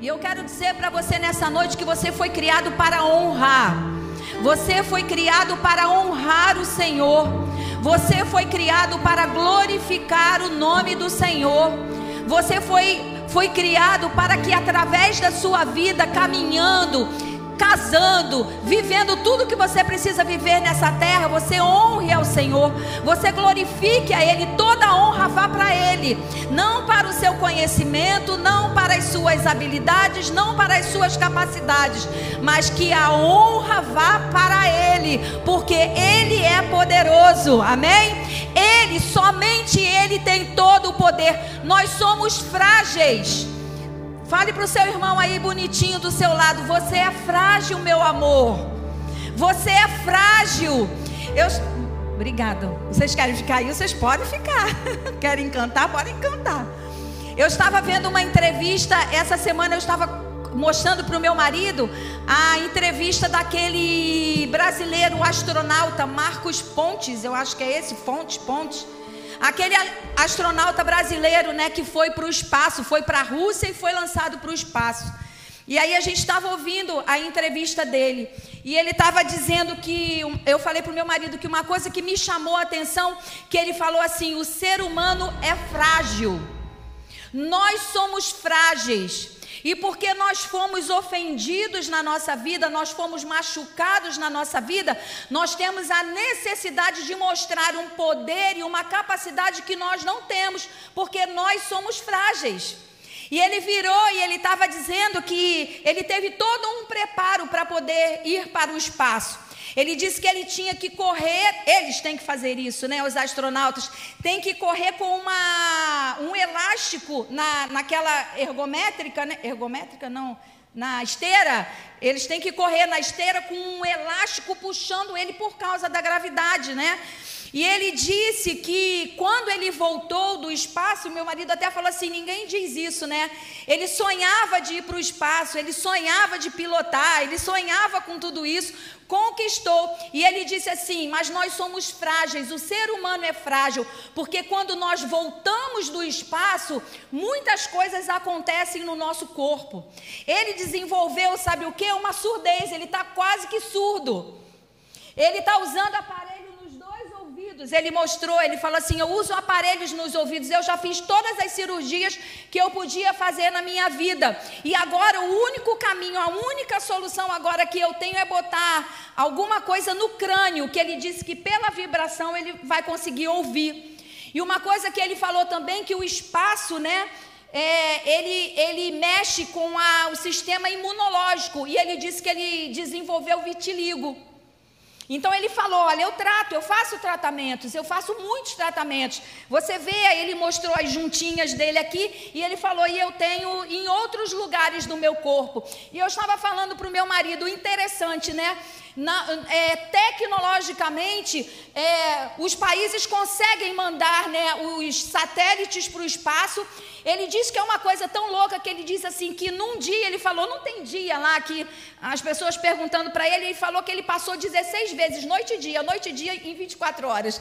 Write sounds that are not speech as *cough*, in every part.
E eu quero dizer para você nessa noite que você foi criado para honrar. Você foi criado para honrar o Senhor. Você foi criado para glorificar o nome do Senhor. Você foi, foi criado para que através da sua vida caminhando, casando, vivendo tudo que você precisa viver nessa terra, você honre ao Senhor, você glorifique a Ele, toda a honra vá para Ele, não para o seu conhecimento, não para as suas habilidades, não para as suas capacidades, mas que a honra vá para Ele, porque Ele é poderoso, amém? Ele, somente Ele tem todo o poder, nós somos frágeis. Fale para o seu irmão aí bonitinho do seu lado: Você é frágil, meu amor. Você é frágil. Eu. Obrigada. Vocês querem ficar aí? Vocês podem ficar. *laughs* querem cantar? Podem cantar. Eu estava vendo uma entrevista, essa semana eu estava mostrando para o meu marido a entrevista daquele brasileiro astronauta Marcos Pontes, eu acho que é esse, Pontes, Pontes Aquele astronauta brasileiro, né, que foi para o espaço, foi para a Rússia e foi lançado para o espaço. E aí a gente estava ouvindo a entrevista dele. E ele estava dizendo que. Eu falei para o meu marido que uma coisa que me chamou a atenção, que ele falou assim: o ser humano é frágil. Nós somos frágeis. E porque nós fomos ofendidos na nossa vida, nós fomos machucados na nossa vida, nós temos a necessidade de mostrar um poder e uma capacidade que nós não temos, porque nós somos frágeis. E ele virou e ele estava dizendo que ele teve todo um preparo para poder ir para o espaço. Ele disse que ele tinha que correr, eles têm que fazer isso, né? Os astronautas têm que correr com uma, um elástico na, naquela ergométrica, né? Ergométrica não, na esteira. Eles têm que correr na esteira com um elástico puxando ele por causa da gravidade, né? E ele disse que quando ele voltou do espaço, meu marido até falou assim: ninguém diz isso, né? Ele sonhava de ir para o espaço, ele sonhava de pilotar, ele sonhava com tudo isso, conquistou. E ele disse assim: Mas nós somos frágeis, o ser humano é frágil, porque quando nós voltamos do espaço, muitas coisas acontecem no nosso corpo. Ele desenvolveu, sabe o que? Uma surdez, ele está quase que surdo. Ele está usando aparelho ouvidos. Ele mostrou, ele falou assim: Eu uso aparelhos nos ouvidos. Eu já fiz todas as cirurgias que eu podia fazer na minha vida. E agora o único caminho, a única solução agora que eu tenho é botar alguma coisa no crânio, que ele disse que pela vibração ele vai conseguir ouvir. E uma coisa que ele falou também que o espaço, né? É, ele, ele mexe com a, o sistema imunológico e ele disse que ele desenvolveu vitiligo. Então ele falou: Olha, eu trato, eu faço tratamentos, eu faço muitos tratamentos. Você vê, ele mostrou as juntinhas dele aqui e ele falou: E eu tenho em outros lugares do meu corpo. E eu estava falando para o meu marido: interessante, né? Na, é, tecnologicamente, é, os países conseguem mandar né, os satélites para o espaço. Ele diz que é uma coisa tão louca que ele diz assim que num dia ele falou, não tem dia lá que as pessoas perguntando para ele, ele falou que ele passou 16 vezes, noite e dia, noite e dia em 24 horas.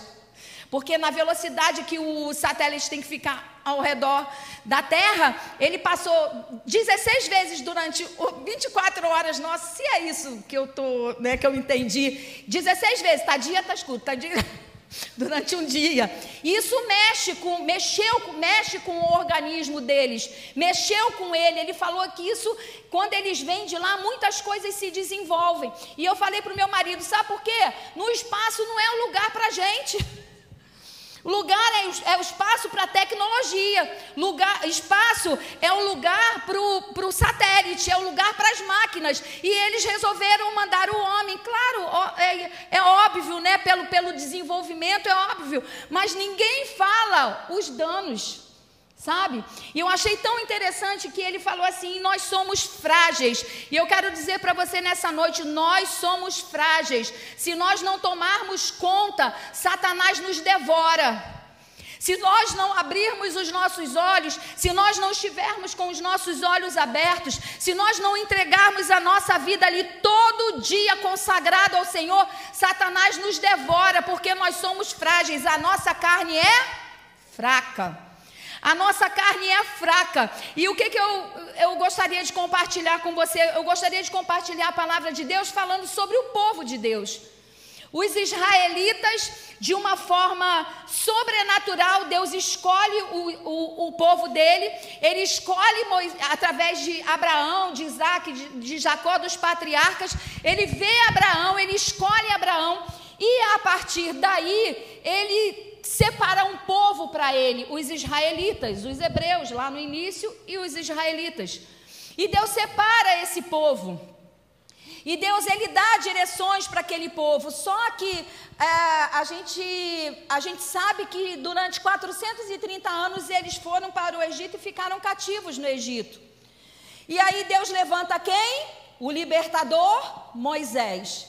Porque na velocidade que o satélite tem que ficar ao redor da Terra, ele passou 16 vezes durante 24 horas. Nossa, se é isso que eu tô, né, que eu entendi, 16 vezes, tá dia, tá escuro, tá dia *laughs* durante um dia. Isso mexe com, mexeu, mexe com o organismo deles, mexeu com ele. Ele falou que isso, quando eles vêm de lá, muitas coisas se desenvolvem. E eu falei para o meu marido, sabe por quê? No espaço não é um lugar para gente. *laughs* Lugar é, é o espaço para tecnologia. Lugar, espaço é o lugar para o satélite, é o lugar para as máquinas. E eles resolveram mandar o homem. Claro, é, é óbvio, né? Pelo, pelo desenvolvimento é óbvio. Mas ninguém fala os danos. Sabe? E eu achei tão interessante que ele falou assim: nós somos frágeis. E eu quero dizer para você nessa noite: nós somos frágeis. Se nós não tomarmos conta, Satanás nos devora. Se nós não abrirmos os nossos olhos, se nós não estivermos com os nossos olhos abertos, se nós não entregarmos a nossa vida ali todo dia consagrado ao Senhor, Satanás nos devora porque nós somos frágeis, a nossa carne é fraca. A nossa carne é fraca. E o que, que eu, eu gostaria de compartilhar com você? Eu gostaria de compartilhar a palavra de Deus falando sobre o povo de Deus. Os israelitas, de uma forma sobrenatural, Deus escolhe o, o, o povo dele, ele escolhe Moisés, através de Abraão, de Isaac, de, de Jacó, dos patriarcas, ele vê Abraão, ele escolhe Abraão, e a partir daí, ele separa um povo para ele, os israelitas, os hebreus lá no início e os israelitas. E Deus separa esse povo. E Deus ele dá direções para aquele povo. Só que é, a, gente, a gente sabe que durante 430 anos eles foram para o Egito e ficaram cativos no Egito. E aí Deus levanta quem? O libertador Moisés.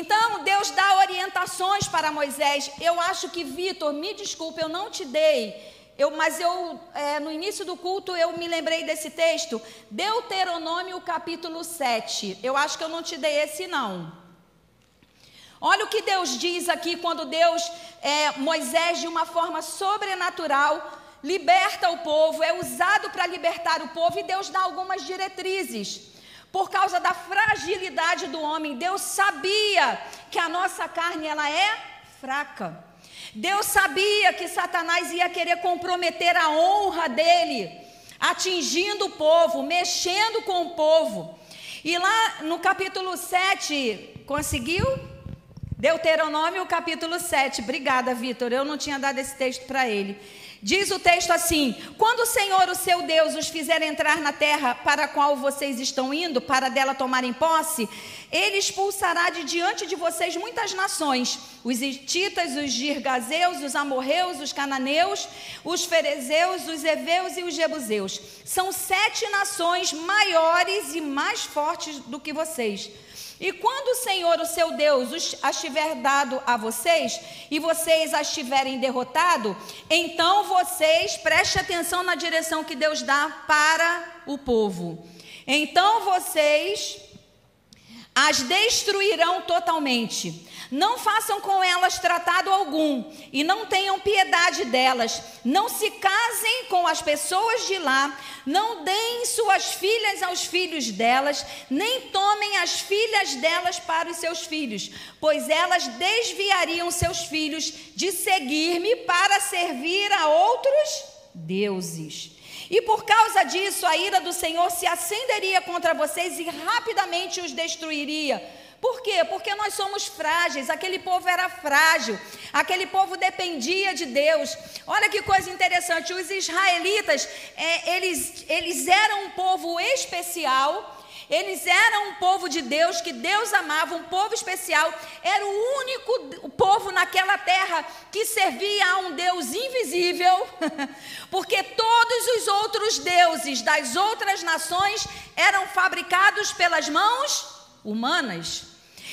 Então Deus dá orientações para Moisés. Eu acho que, Vitor, me desculpe, eu não te dei eu, mas eu, é, no início do culto, eu me lembrei desse texto, Deuteronômio capítulo 7. Eu acho que eu não te dei esse, não. Olha o que Deus diz aqui quando Deus, é, Moisés, de uma forma sobrenatural, liberta o povo, é usado para libertar o povo e Deus dá algumas diretrizes. Por causa da fragilidade do homem, Deus sabia que a nossa carne ela é fraca. Deus sabia que Satanás ia querer comprometer a honra dele, atingindo o povo, mexendo com o povo. E lá no capítulo 7, conseguiu? Deuteronômio, capítulo 7. Obrigada, Vitor. Eu não tinha dado esse texto para ele. Diz o texto assim: Quando o Senhor, o seu Deus, os fizer entrar na terra para a qual vocês estão indo, para dela tomarem posse, ele expulsará de diante de vocês muitas nações: os hititas, os girgazeus, os amorreus, os cananeus, os ferezeus, os heveus e os jebuseus. São sete nações maiores e mais fortes do que vocês. E quando o Senhor, o seu Deus, as tiver dado a vocês, e vocês as tiverem derrotado, então vocês, preste atenção na direção que Deus dá para o povo. Então vocês as destruirão totalmente. Não façam com elas tratado algum e não tenham piedade delas. Não se casem com as pessoas de lá, não deem suas filhas aos filhos delas, nem tomem as filhas delas para os seus filhos, pois elas desviariam seus filhos de seguir-me para servir a outros deuses. E por causa disso, a ira do Senhor se acenderia contra vocês e rapidamente os destruiria por quê? Porque nós somos frágeis, aquele povo era frágil, aquele povo dependia de Deus. Olha que coisa interessante, os israelitas, é, eles, eles eram um povo especial, eles eram um povo de Deus, que Deus amava, um povo especial. Era o único povo naquela terra que servia a um Deus invisível, *laughs* porque todos os outros deuses das outras nações eram fabricados pelas mãos humanas.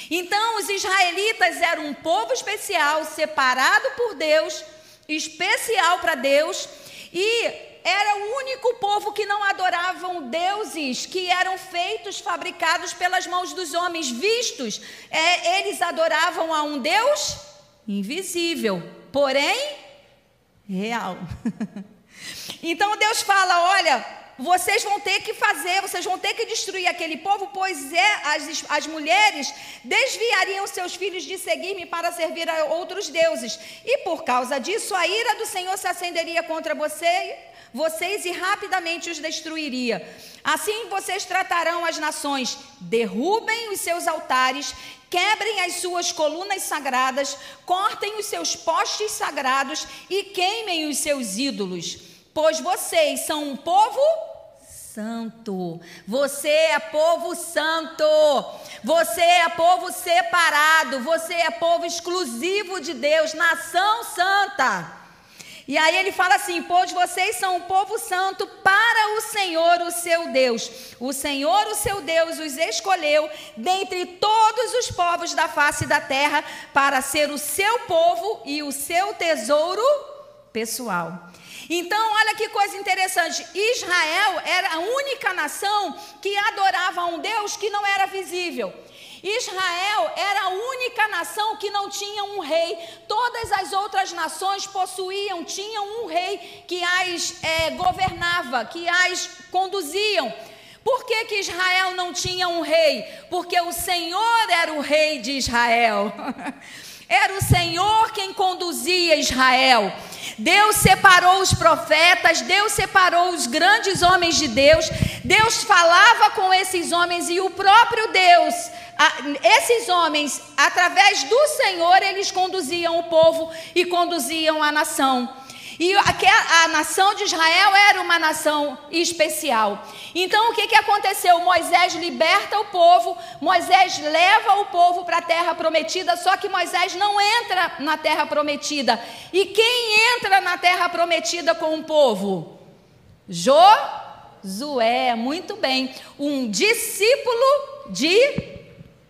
Então, os israelitas eram um povo especial, separado por Deus, especial para Deus, e era o único povo que não adoravam deuses que eram feitos, fabricados pelas mãos dos homens, vistos. É, eles adoravam a um Deus invisível, porém real. *laughs* então Deus fala: olha, vocês vão ter que fazer, vocês vão ter que destruir aquele povo, pois é, as, as mulheres desviariam seus filhos de seguir-me para servir a outros deuses. E por causa disso, a ira do Senhor se acenderia contra você, vocês e rapidamente os destruiria. Assim vocês tratarão as nações, derrubem os seus altares, quebrem as suas colunas sagradas, cortem os seus postes sagrados e queimem os seus ídolos. Pois vocês são um povo santo. Você é povo santo. Você é povo separado. Você é povo exclusivo de Deus, nação santa. E aí ele fala assim: Pois vocês são um povo santo para o Senhor, o seu Deus. O Senhor, o seu Deus, os escolheu dentre todos os povos da face da terra para ser o seu povo e o seu tesouro pessoal. Então, olha que coisa interessante: Israel era a única nação que adorava um Deus que não era visível. Israel era a única nação que não tinha um rei. Todas as outras nações possuíam, tinham um rei que as é, governava, que as conduziam. Por que, que Israel não tinha um rei? Porque o Senhor era o rei de Israel. *laughs* Era o Senhor quem conduzia Israel. Deus separou os profetas, Deus separou os grandes homens de Deus. Deus falava com esses homens e o próprio Deus, esses homens, através do Senhor, eles conduziam o povo e conduziam a nação. E a, a, nação de Israel era uma nação especial. Então o que, que aconteceu? Moisés liberta o povo, Moisés leva o povo para a terra prometida, só que Moisés não entra na terra prometida. E quem entra na terra prometida com o povo? Josué, muito bem, um discípulo de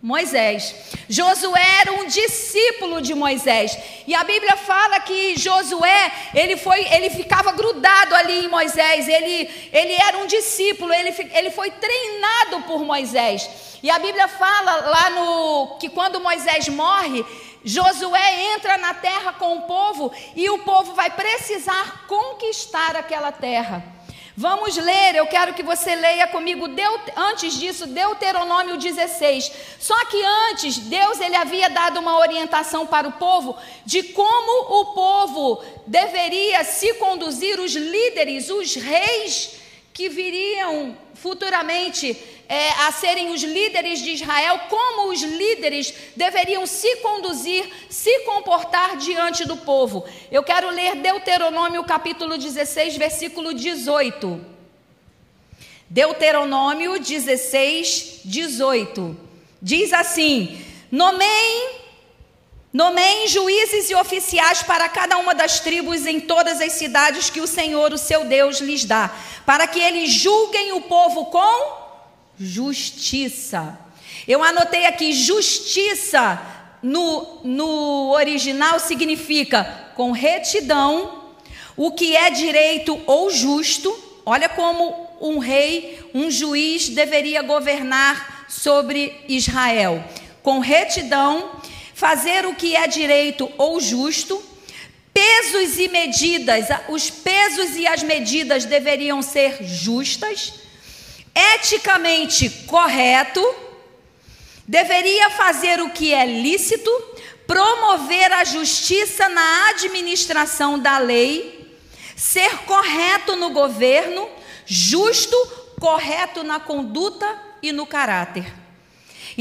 Moisés. Josué era um discípulo de Moisés. E a Bíblia fala que Josué, ele foi, ele ficava grudado ali em Moisés. Ele, ele era um discípulo, ele, ele foi treinado por Moisés. E a Bíblia fala lá no que quando Moisés morre, Josué entra na terra com o povo e o povo vai precisar conquistar aquela terra. Vamos ler, eu quero que você leia comigo, antes disso, Deuteronômio 16. Só que antes, Deus ele havia dado uma orientação para o povo de como o povo deveria se conduzir, os líderes, os reis que viriam futuramente é, a serem os líderes de Israel, como os líderes deveriam se conduzir, se comportar diante do povo. Eu quero ler Deuteronômio capítulo 16, versículo 18. Deuteronômio 16, 18. Diz assim: Nomeiem Nomeiem juízes e oficiais para cada uma das tribos em todas as cidades que o Senhor, o seu Deus, lhes dá, para que eles julguem o povo com justiça. Eu anotei aqui: justiça no, no original significa com retidão, o que é direito ou justo. Olha como um rei, um juiz deveria governar sobre Israel. Com retidão fazer o que é direito ou justo, pesos e medidas, os pesos e as medidas deveriam ser justas, eticamente correto, deveria fazer o que é lícito, promover a justiça na administração da lei, ser correto no governo, justo, correto na conduta e no caráter.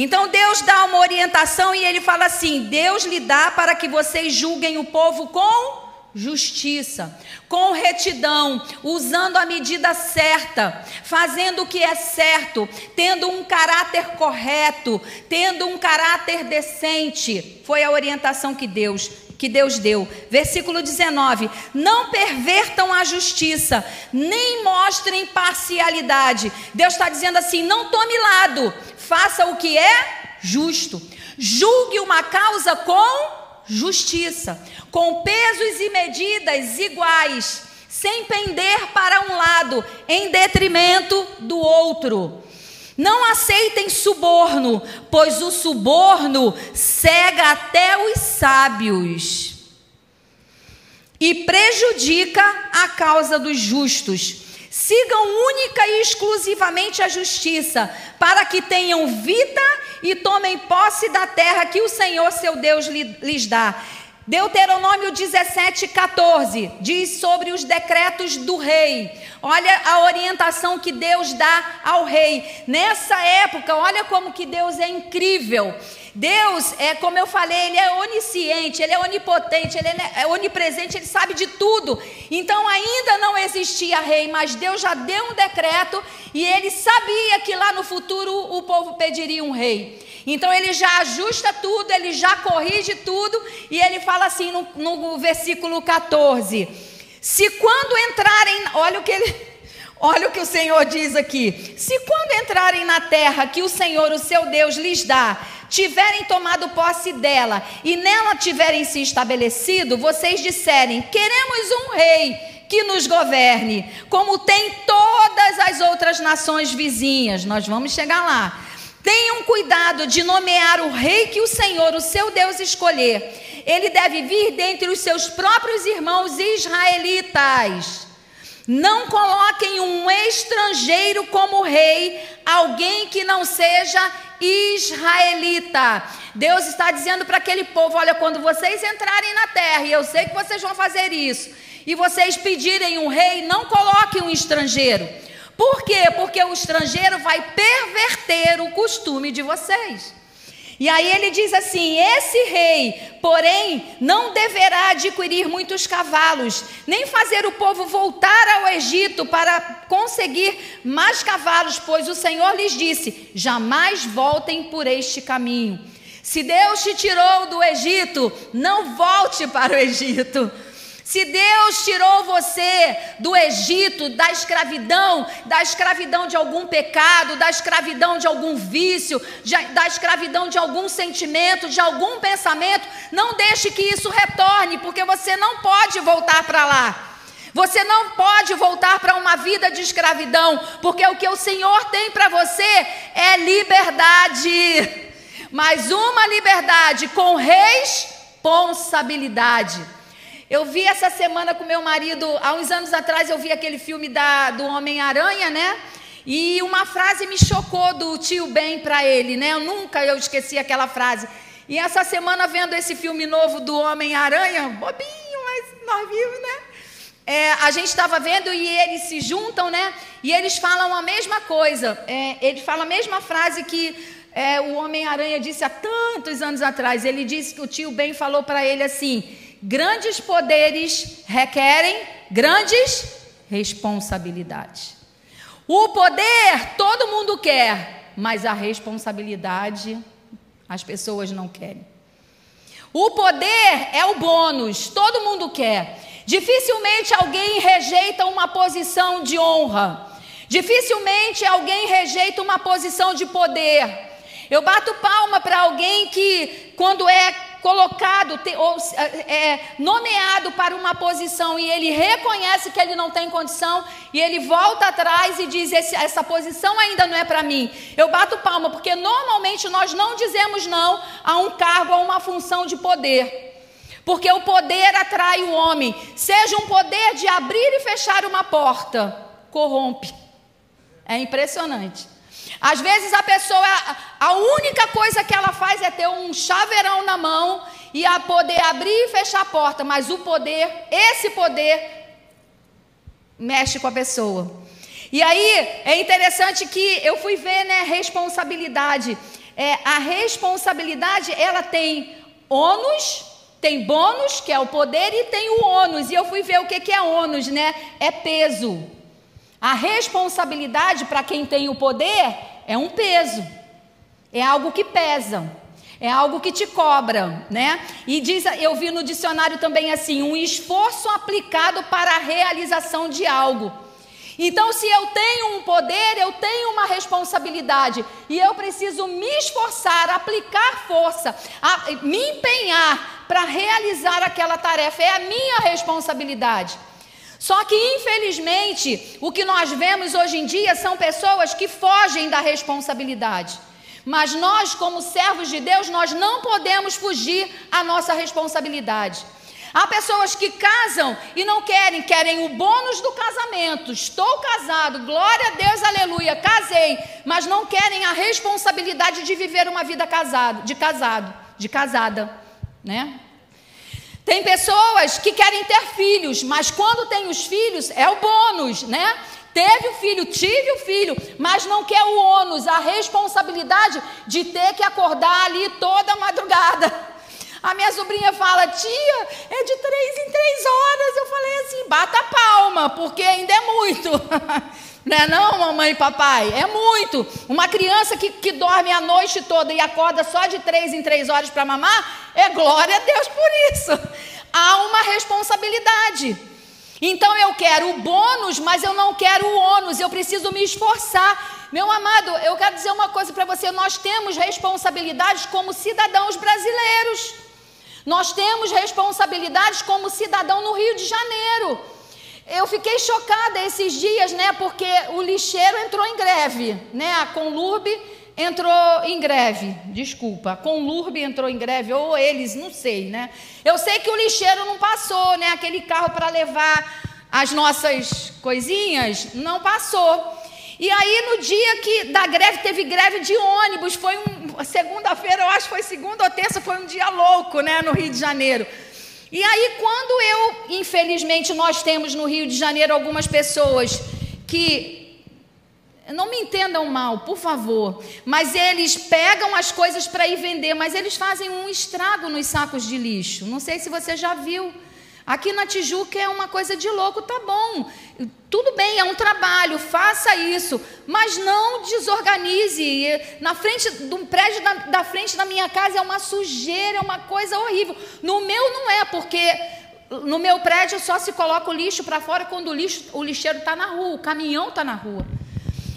Então Deus dá uma orientação e ele fala assim: Deus lhe dá para que vocês julguem o povo com justiça, com retidão, usando a medida certa, fazendo o que é certo, tendo um caráter correto, tendo um caráter decente. Foi a orientação que Deus que Deus deu. Versículo 19: Não pervertam a justiça, nem mostrem parcialidade. Deus está dizendo assim: não tome lado, faça o que é justo. Julgue uma causa com justiça, com pesos e medidas iguais, sem pender para um lado, em detrimento do outro. Não aceitem suborno, pois o suborno cega até os sábios e prejudica a causa dos justos. Sigam única e exclusivamente a justiça, para que tenham vida e tomem posse da terra que o Senhor seu Deus lhes dá. Deuteronômio 17, 14 diz sobre os decretos do rei. Olha a orientação que Deus dá ao rei. Nessa época, olha como que Deus é incrível. Deus é, como eu falei, ele é onisciente, ele é onipotente, ele é onipresente, ele sabe de tudo. Então ainda não existia rei, mas Deus já deu um decreto e ele sabia que lá no futuro o povo pediria um rei. Então ele já ajusta tudo, ele já corrige tudo e ele fala assim no, no versículo 14: Se quando entrarem, olha o que ele Olha o que o Senhor diz aqui: se quando entrarem na terra que o Senhor, o seu Deus, lhes dá, tiverem tomado posse dela e nela tiverem se estabelecido, vocês disserem: queremos um rei que nos governe, como tem todas as outras nações vizinhas. Nós vamos chegar lá. Tenham cuidado de nomear o rei que o Senhor, o seu Deus, escolher. Ele deve vir dentre os seus próprios irmãos israelitas. Não coloquem um estrangeiro como rei, alguém que não seja israelita. Deus está dizendo para aquele povo: olha, quando vocês entrarem na terra, e eu sei que vocês vão fazer isso, e vocês pedirem um rei, não coloquem um estrangeiro. Por quê? Porque o estrangeiro vai perverter o costume de vocês. E aí ele diz assim: Esse rei, porém, não deverá adquirir muitos cavalos, nem fazer o povo voltar ao Egito para conseguir mais cavalos, pois o Senhor lhes disse: Jamais voltem por este caminho. Se Deus te tirou do Egito, não volte para o Egito. Se Deus tirou você do Egito, da escravidão, da escravidão de algum pecado, da escravidão de algum vício, da escravidão de algum sentimento, de algum pensamento, não deixe que isso retorne, porque você não pode voltar para lá. Você não pode voltar para uma vida de escravidão, porque o que o Senhor tem para você é liberdade. Mas uma liberdade com responsabilidade. Eu vi essa semana com meu marido, há uns anos atrás, eu vi aquele filme da, do Homem-Aranha, né? E uma frase me chocou do tio Ben para ele, né? Eu nunca eu esqueci aquela frase. E essa semana, vendo esse filme novo do Homem-Aranha, bobinho, mas nós vimos, né? É, a gente estava vendo e eles se juntam, né? E eles falam a mesma coisa. É, ele fala a mesma frase que é, o Homem-Aranha disse há tantos anos atrás. Ele disse que o tio Ben falou para ele assim: Grandes poderes requerem grandes responsabilidades. O poder todo mundo quer, mas a responsabilidade as pessoas não querem. O poder é o bônus, todo mundo quer. Dificilmente alguém rejeita uma posição de honra. Dificilmente alguém rejeita uma posição de poder. Eu bato palma para alguém que, quando é colocado ou é, nomeado para uma posição e ele reconhece que ele não tem condição e ele volta atrás e diz essa posição ainda não é para mim. Eu bato palma porque normalmente nós não dizemos não a um cargo, a uma função de poder. Porque o poder atrai o homem, seja um poder de abrir e fechar uma porta, corrompe. É impressionante. Às vezes a pessoa, a única coisa que ela faz é ter um chaveirão na mão e a poder abrir e fechar a porta, mas o poder, esse poder, mexe com a pessoa. E aí é interessante que eu fui ver, né, responsabilidade. É, a responsabilidade, ela tem ônus, tem bônus, que é o poder, e tem o ônus. E eu fui ver o que, que é ônus, né? É peso. A responsabilidade para quem tem o poder é um peso, é algo que pesa, é algo que te cobra, né? E diz, eu vi no dicionário também assim, um esforço aplicado para a realização de algo. Então, se eu tenho um poder, eu tenho uma responsabilidade e eu preciso me esforçar, aplicar força, a, me empenhar para realizar aquela tarefa, é a minha responsabilidade. Só que, infelizmente, o que nós vemos hoje em dia são pessoas que fogem da responsabilidade. Mas nós, como servos de Deus, nós não podemos fugir à nossa responsabilidade. Há pessoas que casam e não querem, querem o bônus do casamento. Estou casado, glória a Deus, aleluia, casei, mas não querem a responsabilidade de viver uma vida casado, de casado, de casada, né? Tem pessoas que querem ter filhos, mas quando tem os filhos é o bônus, né? Teve o filho, tive o filho, mas não quer o ônus, a responsabilidade de ter que acordar ali toda madrugada. *laughs* A minha sobrinha fala, tia, é de três em três horas. Eu falei assim, bata palma, porque ainda é muito. *laughs* Não é não, mamãe e papai? É muito. Uma criança que, que dorme a noite toda e acorda só de três em três horas para mamar, é glória a Deus por isso. *laughs* Há uma responsabilidade. Então eu quero o bônus, mas eu não quero o ônus, eu preciso me esforçar. Meu amado, eu quero dizer uma coisa para você: nós temos responsabilidades como cidadãos brasileiros, nós temos responsabilidades como cidadão no Rio de Janeiro. Eu fiquei chocada esses dias, né? Porque o lixeiro entrou em greve, né? A Conlurb entrou em greve, desculpa, com Lurbe entrou em greve, ou eles, não sei, né? Eu sei que o lixeiro não passou, né? Aquele carro para levar as nossas coisinhas, não passou. E aí, no dia que da greve, teve greve de ônibus, foi um, segunda-feira, eu acho que foi segunda ou terça, foi um dia louco, né, no Rio de Janeiro. E aí, quando eu, infelizmente, nós temos no Rio de Janeiro algumas pessoas que não me entendam mal, por favor, mas eles pegam as coisas para ir vender, mas eles fazem um estrago nos sacos de lixo. Não sei se você já viu. Aqui na Tijuca é uma coisa de louco, tá bom. Tudo bem, é um trabalho, faça isso, mas não desorganize. Na frente de um prédio da, da frente da minha casa é uma sujeira, é uma coisa horrível. No meu não é, porque no meu prédio só se coloca o lixo para fora quando o, lixo, o lixeiro está na rua, o caminhão está na rua.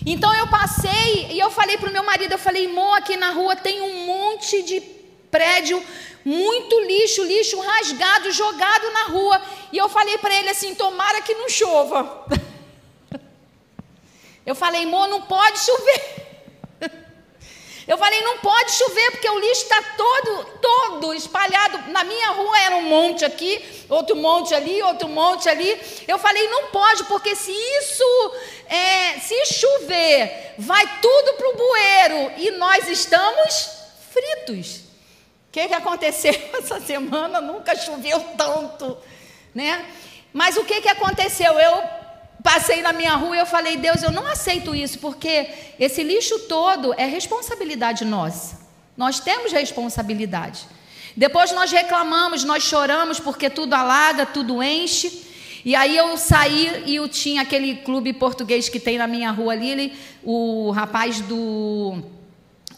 Então eu passei e eu falei para o meu marido, eu falei, Mo, aqui na rua tem um monte de prédio, muito lixo, lixo rasgado, jogado na rua. E eu falei para ele assim, tomara que não chova. *laughs* Eu falei, Mo, não pode chover. *laughs* Eu falei, não pode chover, porque o lixo está todo, todo espalhado. Na minha rua era um monte aqui, outro monte ali, outro monte ali. Eu falei, não pode, porque se isso, é, se chover, vai tudo para o bueiro e nós estamos fritos. O que, que aconteceu *laughs* essa semana? Nunca choveu tanto, né? Mas o que, que aconteceu? Eu passei na minha rua e eu falei, Deus, eu não aceito isso, porque esse lixo todo é responsabilidade nossa. Nós temos responsabilidade. Depois nós reclamamos, nós choramos porque tudo alaga, tudo enche. E aí eu saí e eu tinha aquele clube português que tem na minha rua ali, ele, o rapaz do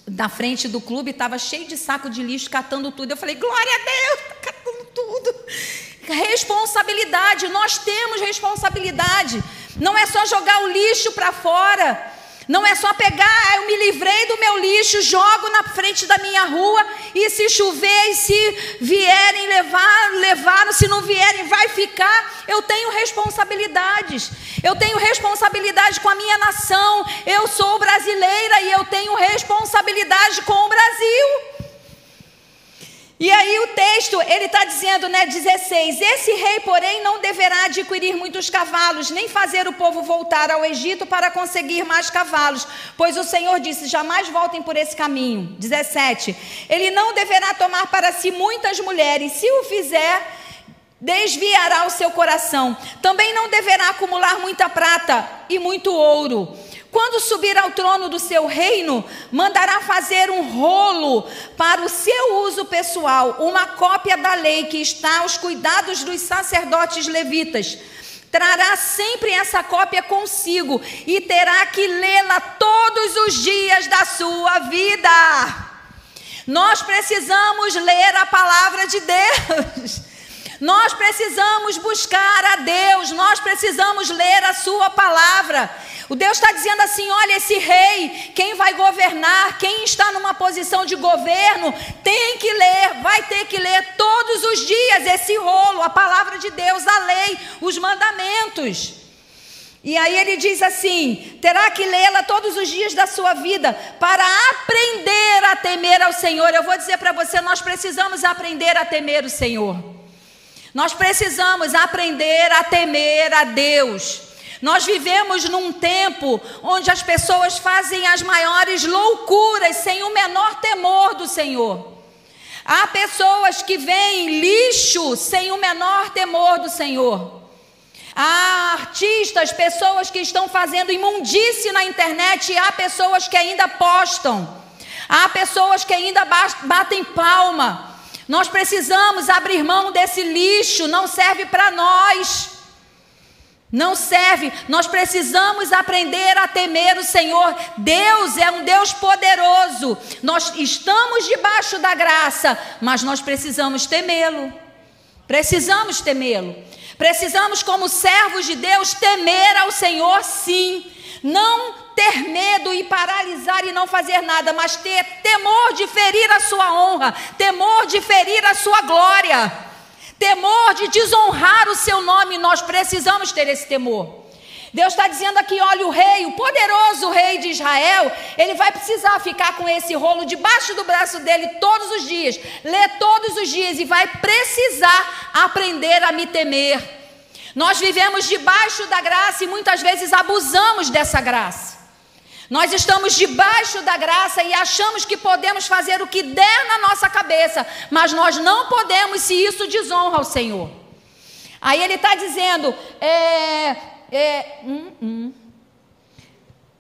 da frente do clube estava cheio de saco de lixo catando tudo. Eu falei: "Glória a Deus, está catando tudo". Responsabilidade, nós temos responsabilidade. Não é só jogar o lixo para fora. Não é só pegar, ah, eu me livrei do meu lixo, jogo na frente da minha rua e se chover e se vierem levar, levaram, se não vierem, vai ficar. Eu tenho responsabilidades. Eu tenho responsabilidade com a minha nação. Eu sou brasileira e eu tenho responsabilidade com o Brasil. E aí o texto, ele está dizendo, né, 16: Esse rei, porém, não deverá adquirir muitos cavalos, nem fazer o povo voltar ao Egito para conseguir mais cavalos, pois o Senhor disse: jamais voltem por esse caminho. 17: Ele não deverá tomar para si muitas mulheres, se o fizer, desviará o seu coração. Também não deverá acumular muita prata e muito ouro quando subir ao trono do seu reino, mandará fazer um rolo para o seu uso pessoal, uma cópia da lei que está aos cuidados dos sacerdotes levitas. Trará sempre essa cópia consigo e terá que lê-la todos os dias da sua vida. Nós precisamos ler a palavra de Deus. Nós precisamos buscar a Deus, nós precisamos ler a Sua palavra. O Deus está dizendo assim: olha, esse rei, quem vai governar, quem está numa posição de governo, tem que ler, vai ter que ler todos os dias esse rolo, a palavra de Deus, a lei, os mandamentos. E aí ele diz assim: terá que lê-la todos os dias da sua vida para aprender a temer ao Senhor. Eu vou dizer para você: nós precisamos aprender a temer o Senhor. Nós precisamos aprender a temer a Deus. Nós vivemos num tempo onde as pessoas fazem as maiores loucuras sem o menor temor do Senhor. Há pessoas que veem lixo sem o menor temor do Senhor. Há artistas, pessoas que estão fazendo imundície na internet, e há pessoas que ainda postam. Há pessoas que ainda batem palma. Nós precisamos abrir mão desse lixo, não serve para nós. Não serve, nós precisamos aprender a temer o Senhor. Deus é um Deus poderoso. Nós estamos debaixo da graça, mas nós precisamos temê-lo. Precisamos temê-lo. Precisamos, como servos de Deus, temer ao Senhor, sim. Não ter medo e paralisar e não fazer nada, mas ter temor de ferir a sua honra, temor de ferir a sua glória temor de desonrar o seu nome, nós precisamos ter esse temor. Deus está dizendo aqui: olha, o rei, o poderoso rei de Israel, ele vai precisar ficar com esse rolo debaixo do braço dele todos os dias, ler todos os dias e vai precisar aprender a me temer. Nós vivemos debaixo da graça e muitas vezes abusamos dessa graça. Nós estamos debaixo da graça e achamos que podemos fazer o que der na nossa cabeça, mas nós não podemos se isso desonra ao Senhor. Aí ele está dizendo: é, é, hum, hum,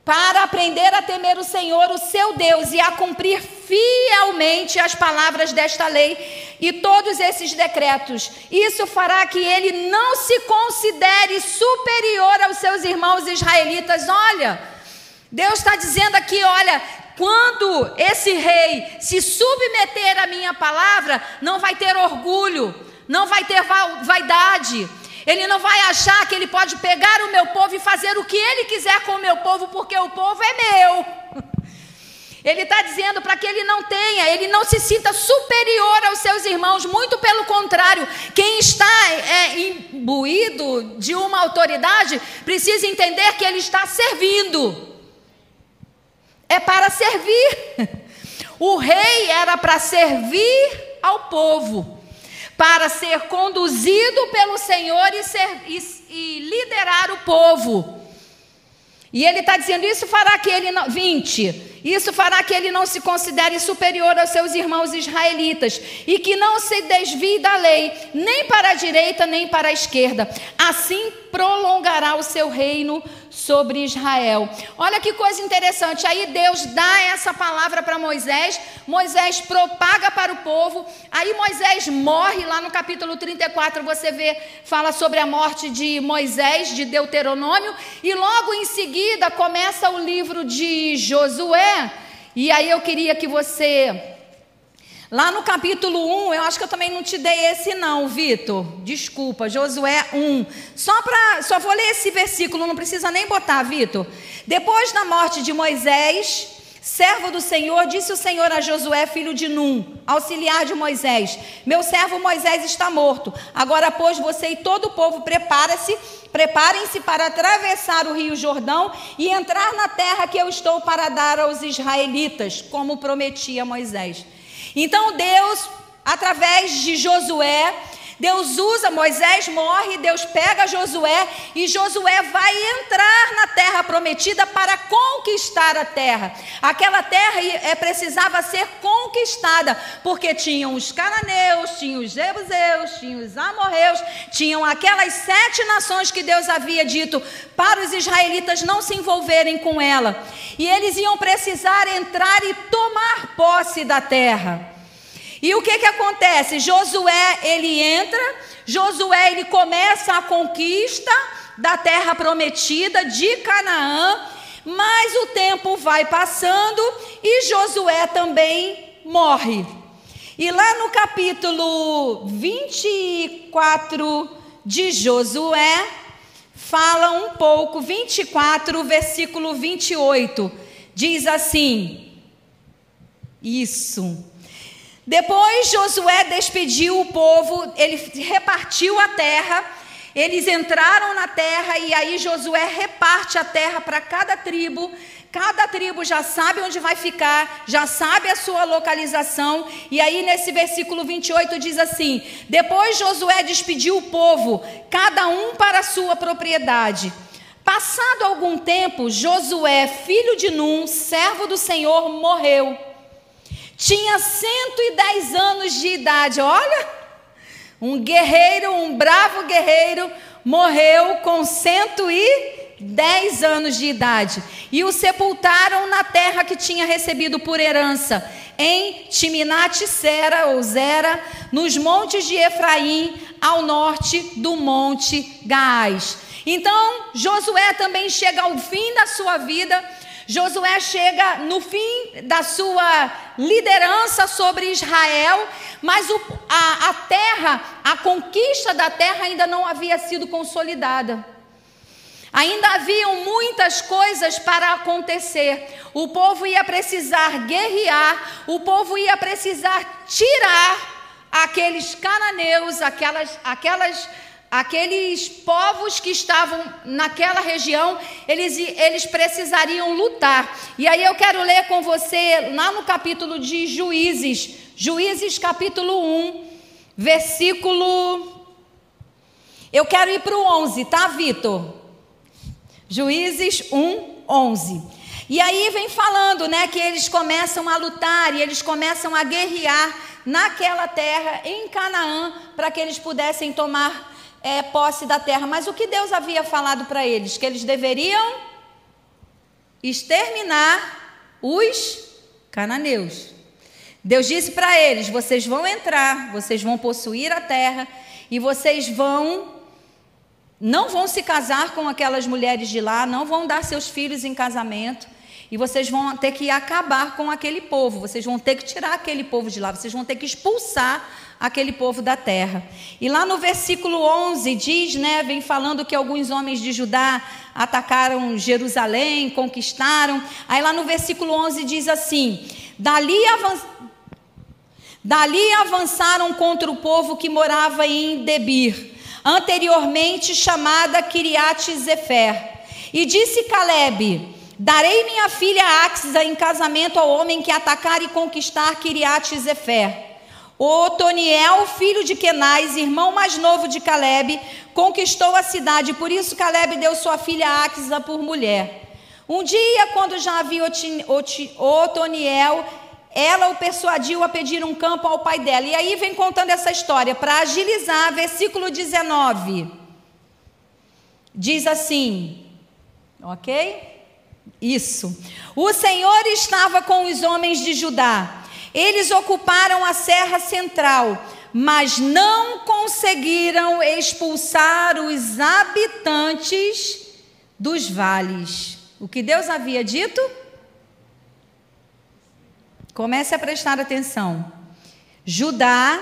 para aprender a temer o Senhor, o seu Deus, e a cumprir fielmente as palavras desta lei e todos esses decretos. Isso fará que ele não se considere superior aos seus irmãos israelitas. Olha, Deus está dizendo aqui: olha, quando esse rei se submeter à minha palavra, não vai ter orgulho, não vai ter vaidade ele não vai achar que ele pode pegar o meu povo e fazer o que ele quiser com o meu povo, porque o povo é meu. *laughs* Ele está dizendo para que ele não tenha, ele não se sinta superior aos seus irmãos, muito pelo contrário, quem está é, imbuído de uma autoridade precisa entender que ele está servindo, é para servir. O rei era para servir ao povo para ser conduzido pelo Senhor e, ser, e, e liderar o povo. E ele está dizendo: isso fará que ele não. 20. Isso fará que ele não se considere superior aos seus irmãos israelitas e que não se desvie da lei, nem para a direita, nem para a esquerda. Assim prolongará o seu reino sobre Israel. Olha que coisa interessante. Aí Deus dá essa palavra para Moisés, Moisés propaga para o povo. Aí Moisés morre lá no capítulo 34, você vê, fala sobre a morte de Moisés de Deuteronômio, e logo em seguida começa o livro de Josué. E aí eu queria que você Lá no capítulo 1, eu acho que eu também não te dei esse não, Vitor. Desculpa, Josué 1. Só para, só vou ler esse versículo, não precisa nem botar, Vitor. Depois da morte de Moisés, servo do Senhor, disse o Senhor a Josué, filho de Num, auxiliar de Moisés: Meu servo Moisés está morto. Agora, pois, você e todo o povo prepara-se, preparem-se para atravessar o rio Jordão e entrar na terra que eu estou para dar aos israelitas, como prometia Moisés. Então Deus, através de Josué, Deus usa, Moisés morre, Deus pega Josué e Josué vai entrar na terra prometida para conquistar a terra. Aquela terra é, precisava ser conquistada, porque tinham os cananeus, tinham os jebuseus, tinham os amorreus, tinham aquelas sete nações que Deus havia dito para os israelitas não se envolverem com ela. E eles iam precisar entrar e tomar posse da terra. E o que que acontece? Josué, ele entra, Josué ele começa a conquista da terra prometida de Canaã, mas o tempo vai passando e Josué também morre. E lá no capítulo 24 de Josué, fala um pouco, 24, versículo 28, diz assim: Isso. Depois Josué despediu o povo, ele repartiu a terra, eles entraram na terra e aí Josué reparte a terra para cada tribo. Cada tribo já sabe onde vai ficar, já sabe a sua localização. E aí, nesse versículo 28, diz assim: Depois Josué despediu o povo, cada um para a sua propriedade. Passado algum tempo, Josué, filho de Num, servo do Senhor, morreu. Tinha 110 anos de idade. Olha, um guerreiro, um bravo guerreiro, morreu com 110 anos de idade. E o sepultaram na terra que tinha recebido por herança, em Timinat Sera, ou Zera, nos montes de Efraim, ao norte do monte Gaás. Então, Josué também chega ao fim da sua vida Josué chega no fim da sua liderança sobre Israel, mas o, a, a terra, a conquista da terra ainda não havia sido consolidada. Ainda haviam muitas coisas para acontecer. O povo ia precisar guerrear, o povo ia precisar tirar aqueles cananeus, aquelas, aquelas aqueles povos que estavam naquela região, eles, eles precisariam lutar. E aí eu quero ler com você lá no capítulo de Juízes, Juízes capítulo 1, versículo. Eu quero ir para o 11, tá, Vitor? Juízes 1, 11. E aí vem falando, né, que eles começam a lutar e eles começam a guerrear naquela terra, em Canaã, para que eles pudessem tomar é, posse da terra. Mas o que Deus havia falado para eles? Que eles deveriam exterminar os cananeus. Deus disse para eles: vocês vão entrar, vocês vão possuir a terra e vocês vão. Não vão se casar com aquelas mulheres de lá, não vão dar seus filhos em casamento, e vocês vão ter que acabar com aquele povo, vocês vão ter que tirar aquele povo de lá, vocês vão ter que expulsar aquele povo da terra. E lá no versículo 11 diz, né, vem falando que alguns homens de Judá atacaram Jerusalém, conquistaram. Aí lá no versículo 11 diz assim: Dali, Dali avançaram contra o povo que morava em Debir, anteriormente chamada Kiriat Zefer. E disse Caleb: Darei minha filha Axa em casamento ao homem que atacar e conquistar Kiriat Zefer. Otoniel, filho de Kenais, irmão mais novo de Caleb, conquistou a cidade, por isso Caleb deu sua filha Axa por mulher. Um dia, quando já havia Otoniel, ela o persuadiu a pedir um campo ao pai dela. E aí vem contando essa história, para agilizar, versículo 19. Diz assim, ok? Isso. O Senhor estava com os homens de Judá eles ocuparam a serra central, mas não conseguiram expulsar os habitantes dos vales. O que Deus havia dito? Comece a prestar atenção. Judá,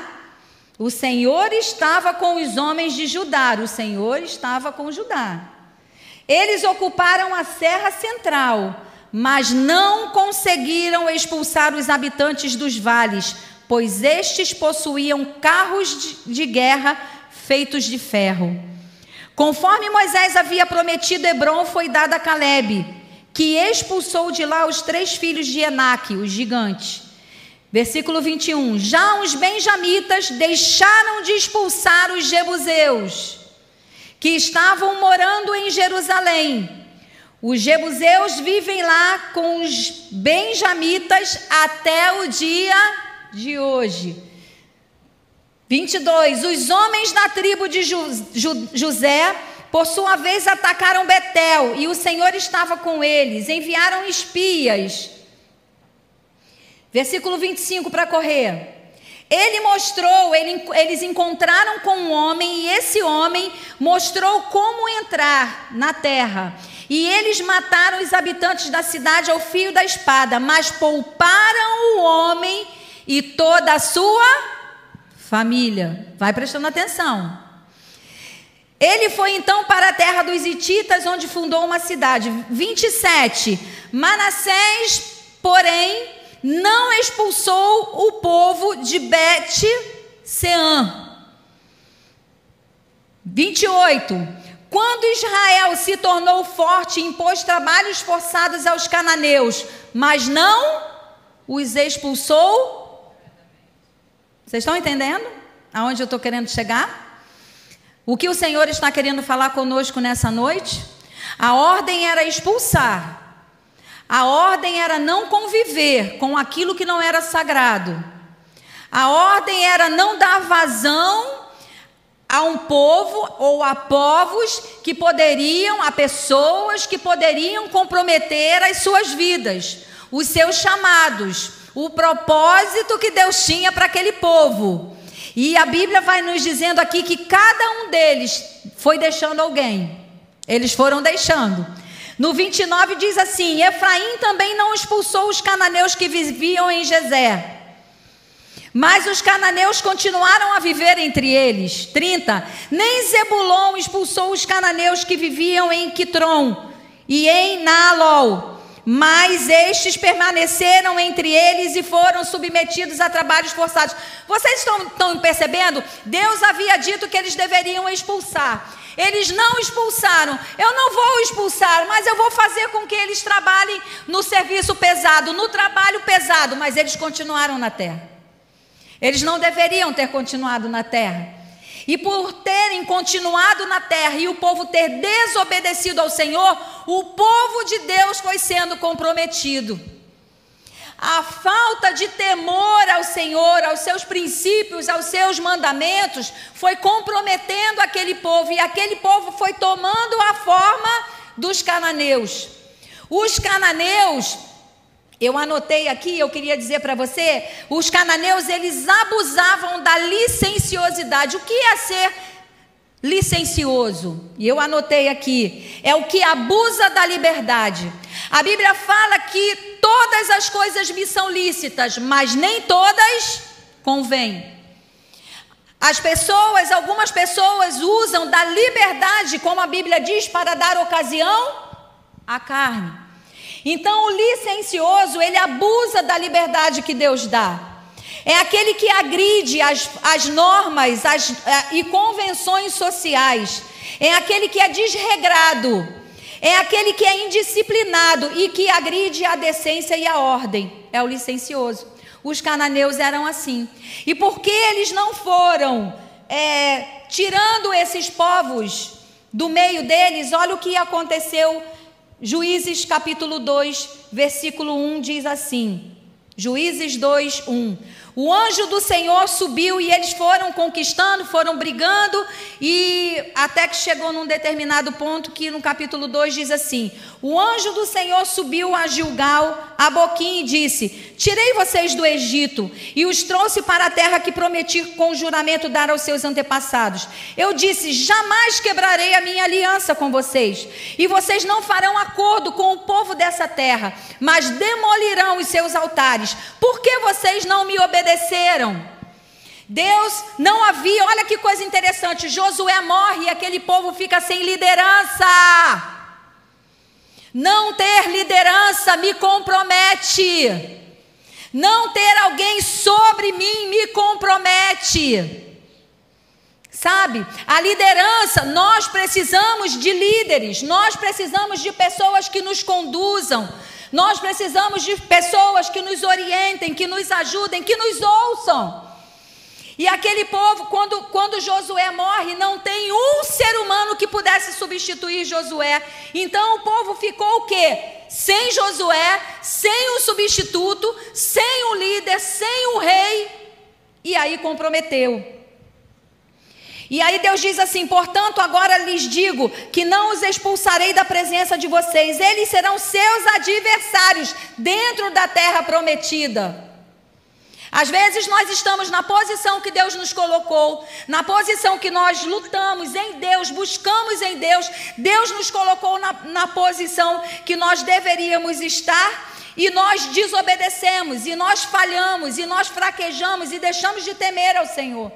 o Senhor estava com os homens de Judá, o Senhor estava com Judá. Eles ocuparam a serra central, mas não conseguiram expulsar os habitantes dos vales, pois estes possuíam carros de guerra feitos de ferro. Conforme Moisés havia prometido, Hebron foi dada a Caleb, que expulsou de lá os três filhos de Enaque, os gigantes. Versículo 21. Já os benjamitas deixaram de expulsar os jebuseus, que estavam morando em Jerusalém, os jebuseus vivem lá com os benjamitas até o dia de hoje. 22. Os homens da tribo de José, por sua vez, atacaram Betel e o Senhor estava com eles. Enviaram espias. Versículo 25 para correr. Ele mostrou, ele, eles encontraram com um homem e esse homem mostrou como entrar na terra. E eles mataram os habitantes da cidade ao fio da espada, mas pouparam o homem e toda a sua família. Vai prestando atenção. Ele foi então para a terra dos Hititas, onde fundou uma cidade. 27. Manassés, porém, não expulsou o povo de Bet-Seã. 28. Quando Israel se tornou forte, impôs trabalhos forçados aos cananeus, mas não os expulsou. Vocês estão entendendo aonde eu estou querendo chegar? O que o Senhor está querendo falar conosco nessa noite? A ordem era expulsar, a ordem era não conviver com aquilo que não era sagrado, a ordem era não dar vazão a um povo ou a povos que poderiam, a pessoas que poderiam comprometer as suas vidas, os seus chamados, o propósito que Deus tinha para aquele povo. E a Bíblia vai nos dizendo aqui que cada um deles foi deixando alguém. Eles foram deixando. No 29 diz assim: Efraim também não expulsou os cananeus que viviam em Gezer mas os cananeus continuaram a viver entre eles. 30. Nem Zebulon expulsou os cananeus que viviam em Quitron e em Naalol. mas estes permaneceram entre eles e foram submetidos a trabalhos forçados. Vocês estão, estão percebendo? Deus havia dito que eles deveriam expulsar. Eles não expulsaram. Eu não vou expulsar, mas eu vou fazer com que eles trabalhem no serviço pesado, no trabalho pesado, mas eles continuaram na terra. Eles não deveriam ter continuado na terra. E por terem continuado na terra e o povo ter desobedecido ao Senhor, o povo de Deus foi sendo comprometido. A falta de temor ao Senhor, aos seus princípios, aos seus mandamentos, foi comprometendo aquele povo, e aquele povo foi tomando a forma dos cananeus. Os cananeus eu anotei aqui, eu queria dizer para você, os cananeus eles abusavam da licenciosidade. O que é ser licencioso? E eu anotei aqui, é o que abusa da liberdade. A Bíblia fala que todas as coisas me são lícitas, mas nem todas convêm. As pessoas, algumas pessoas usam da liberdade, como a Bíblia diz, para dar ocasião à carne. Então, o licencioso, ele abusa da liberdade que Deus dá. É aquele que agride as, as normas as, a, e convenções sociais. É aquele que é desregrado. É aquele que é indisciplinado e que agride a decência e a ordem. É o licencioso. Os cananeus eram assim. E porque eles não foram é, tirando esses povos do meio deles, olha o que aconteceu Juízes capítulo 2, versículo 1 diz assim: Juízes 2, 1. O anjo do Senhor subiu e eles foram conquistando, foram brigando, e até que chegou num determinado ponto que no capítulo 2 diz assim: O anjo do Senhor subiu a Gilgal, a Boquim, e disse: Tirei vocês do Egito e os trouxe para a terra que prometi com juramento dar aos seus antepassados. Eu disse: Jamais quebrarei a minha aliança com vocês, e vocês não farão acordo com o povo dessa terra, mas demolirão os seus altares. Por que vocês não me obedeceram? Obedeceram. Deus não havia, olha que coisa interessante: Josué morre e aquele povo fica sem liderança. Não ter liderança me compromete. Não ter alguém sobre mim me compromete. Sabe, a liderança, nós precisamos de líderes, nós precisamos de pessoas que nos conduzam, nós precisamos de pessoas que nos orientem, que nos ajudem, que nos ouçam. E aquele povo, quando, quando Josué morre, não tem um ser humano que pudesse substituir Josué. Então o povo ficou o quê? Sem Josué, sem um substituto, sem um líder, sem um rei. E aí comprometeu. E aí Deus diz assim: portanto, agora lhes digo que não os expulsarei da presença de vocês, eles serão seus adversários dentro da terra prometida. Às vezes nós estamos na posição que Deus nos colocou, na posição que nós lutamos em Deus, buscamos em Deus, Deus nos colocou na, na posição que nós deveríamos estar e nós desobedecemos, e nós falhamos, e nós fraquejamos e deixamos de temer ao Senhor.